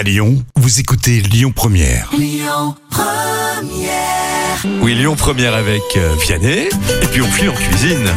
À Lyon, vous écoutez Lyon Première. Oui, Lyon Première avec euh, Vianney. Et puis on file en cuisine.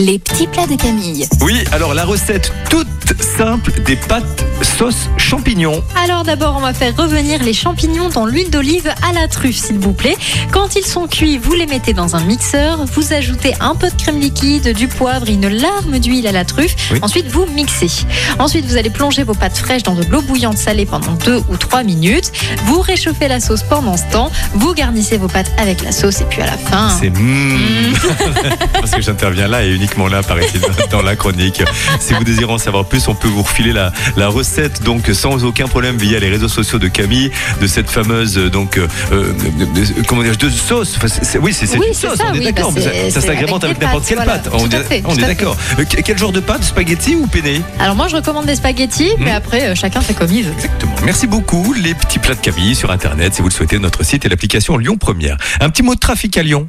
Les petits plats de Camille. Oui, alors la recette toute simple des pâtes sauce champignons. Alors d'abord, on va faire revenir les champignons dans l'huile d'olive à la truffe, s'il vous plaît. Quand ils sont cuits, vous les mettez dans un mixeur. Vous ajoutez un peu de crème liquide, du poivre, et une larme d'huile à la truffe. Oui. Ensuite, vous mixez. Ensuite, vous allez plonger vos pâtes fraîches dans de l'eau bouillante salée pendant 2 ou 3 minutes. Vous réchauffez la sauce pendant ce temps. Vous garnissez vos pâtes avec la sauce et puis à la fin. C'est mm. Parce que j'interviens là et uniquement là, paraît-il, dans la chronique. Si vous désirez en savoir plus, on peut vous refiler la, la recette donc sans aucun problème via les réseaux sociaux de Camille, de cette fameuse donc euh, euh, de- de- comment dire de sauce. Enfin, c'est- c'est- oui, c'est c'est Oui, une sauce. ça, on est d'accord. bah, c'est- ça s'agrémente avec n'importe quelle voilà. pâte. On, Tout est- on est d'accord. Euh, que- Quel genre de pâte Spaghetti ou penne? Alors moi, je recommande des spaghettis, mais après, euh, chacun fait comme il veut. Exactement. Merci beaucoup. Les petits plats de Camille sur Internet, si vous le souhaitez, notre site et l'application Lyon Première. Un petit mot de trafic à Lyon.